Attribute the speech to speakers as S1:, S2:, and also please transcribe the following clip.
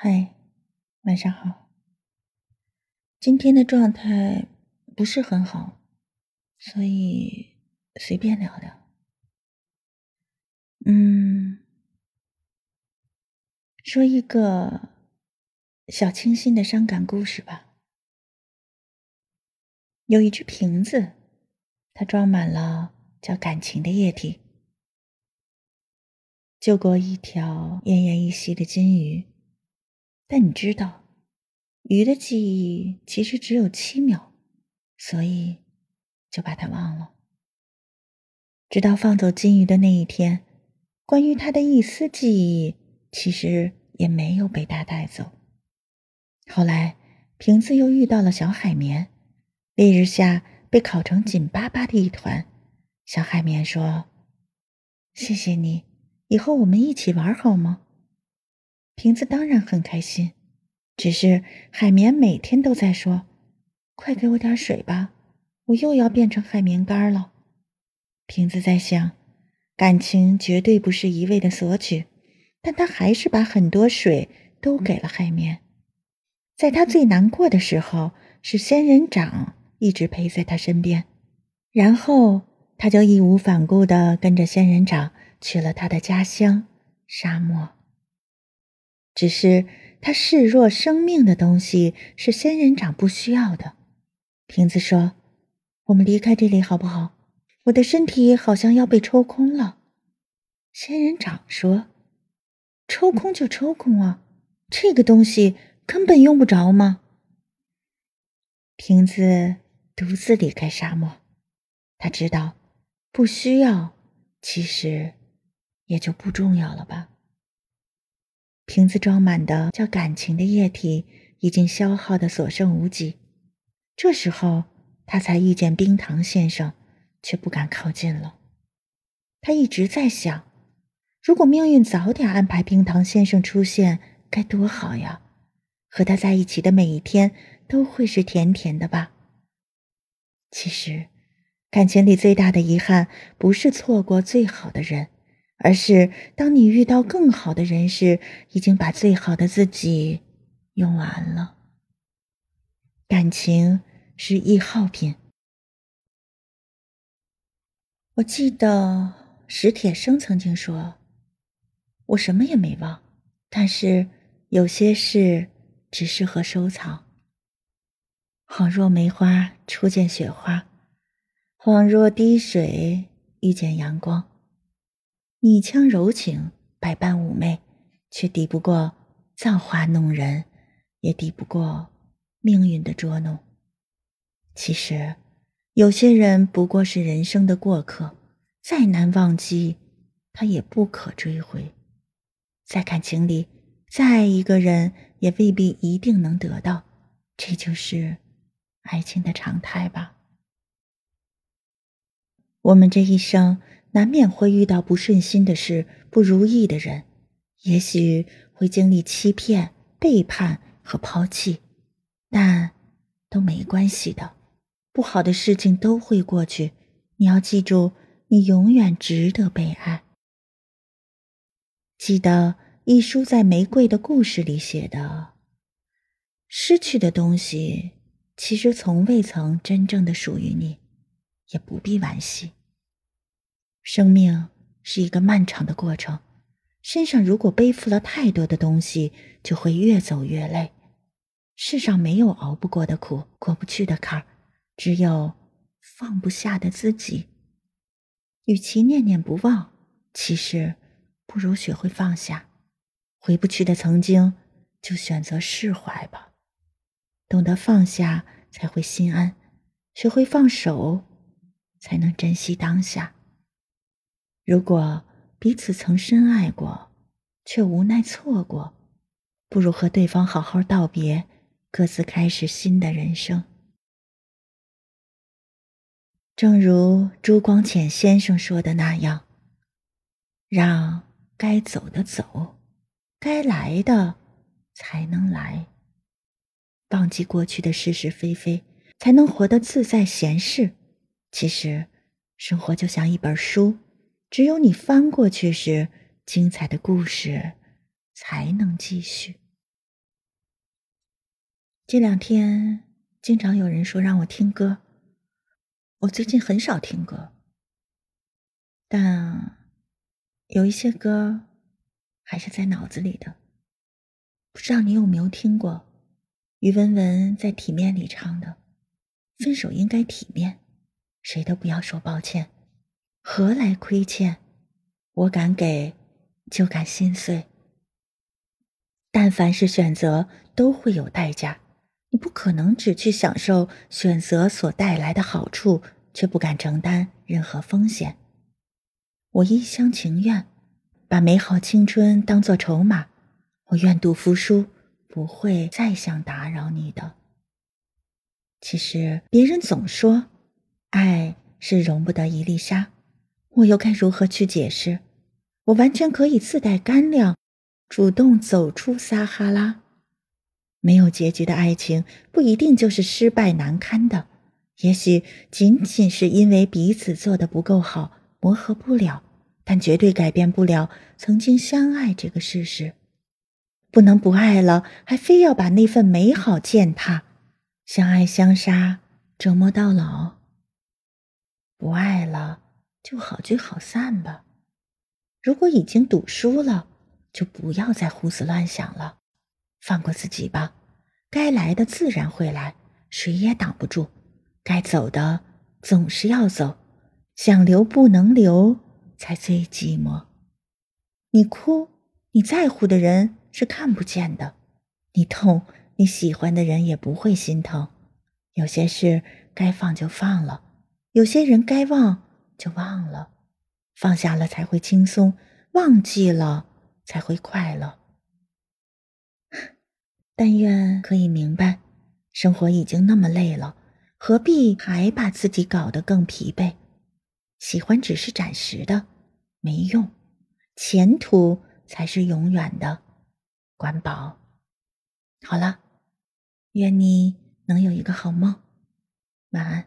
S1: 嗨，晚上好。今天的状态不是很好，所以随便聊聊。嗯，说一个小清新的伤感故事吧。有一只瓶子，它装满了叫感情的液体，救过一条奄奄一息的金鱼。但你知道，鱼的记忆其实只有七秒，所以就把它忘了。直到放走金鱼的那一天，关于它的一丝记忆其实也没有被它带走。后来，瓶子又遇到了小海绵，烈日下被烤成紧巴巴的一团。小海绵说：“谢谢你，以后我们一起玩好吗？”瓶子当然很开心，只是海绵每天都在说：“快给我点水吧，我又要变成海绵干了。”瓶子在想，感情绝对不是一味的索取，但他还是把很多水都给了海绵。在他最难过的时候，是仙人掌一直陪在他身边，然后他就义无反顾的跟着仙人掌去了他的家乡——沙漠。只是他视若生命的东西是仙人掌不需要的。瓶子说：“我们离开这里好不好？我的身体好像要被抽空了。”仙人掌说：“抽空就抽空啊，这个东西根本用不着吗？”瓶子独自离开沙漠，他知道，不需要，其实也就不重要了吧。瓶子装满的叫感情的液体已经消耗的所剩无几，这时候他才遇见冰糖先生，却不敢靠近了。他一直在想，如果命运早点安排冰糖先生出现，该多好呀！和他在一起的每一天都会是甜甜的吧。其实，感情里最大的遗憾不是错过最好的人。而是当你遇到更好的人时，已经把最好的自己用完了。感情是易耗品。我记得史铁生曾经说：“我什么也没忘，但是有些事只适合收藏。恍若梅花初见雪花，恍若滴水遇见阳光。”你腔柔情，百般妩媚，却抵不过造化弄人，也抵不过命运的捉弄。其实，有些人不过是人生的过客，再难忘记，他也不可追回。在感情里，再爱一个人，也未必一定能得到，这就是爱情的常态吧。我们这一生。难免会遇到不顺心的事、不如意的人，也许会经历欺骗、背叛和抛弃，但都没关系的。不好的事情都会过去，你要记住，你永远值得被爱。记得一书在《玫瑰的故事》里写的：“失去的东西，其实从未曾真正的属于你，也不必惋惜。”生命是一个漫长的过程，身上如果背负了太多的东西，就会越走越累。世上没有熬不过的苦，过不去的坎儿，只有放不下的自己。与其念念不忘，其实不如学会放下。回不去的曾经，就选择释怀吧。懂得放下，才会心安；学会放手，才能珍惜当下。如果彼此曾深爱过，却无奈错过，不如和对方好好道别，各自开始新的人生。正如朱光潜先生说的那样：“让该走的走，该来的才能来。忘记过去的是是非非，才能活得自在闲适。其实，生活就像一本书。”只有你翻过去时，精彩的故事才能继续。这两天经常有人说让我听歌，我最近很少听歌，但有一些歌还是在脑子里的。不知道你有没有听过于文文在《体面》里唱的：“分手应该体面，谁都不要说抱歉，何来亏欠？我敢给，就敢心碎。但凡是选择，都会有代价。”你不可能只去享受选择所带来的好处，却不敢承担任何风险。我一厢情愿，把美好青春当作筹码。我愿赌服输，不会再想打扰你的。其实别人总说，爱是容不得一粒沙，我又该如何去解释？我完全可以自带干粮，主动走出撒哈拉。没有结局的爱情不一定就是失败难堪的，也许仅仅是因为彼此做的不够好，磨合不了，但绝对改变不了曾经相爱这个事实。不能不爱了，还非要把那份美好践踏，相爱相杀，折磨到老。不爱了，就好聚好散吧。如果已经赌输了，就不要再胡思乱想了。放过自己吧，该来的自然会来，谁也挡不住；该走的总是要走，想留不能留，才最寂寞。你哭，你在乎的人是看不见的；你痛，你喜欢的人也不会心疼。有些事该放就放了，有些人该忘就忘了，放下了才会轻松，忘记了才会快乐。但愿可以明白，生活已经那么累了，何必还把自己搞得更疲惫？喜欢只是暂时的，没用，前途才是永远的。关宝，好了，愿你能有一个好梦，晚安。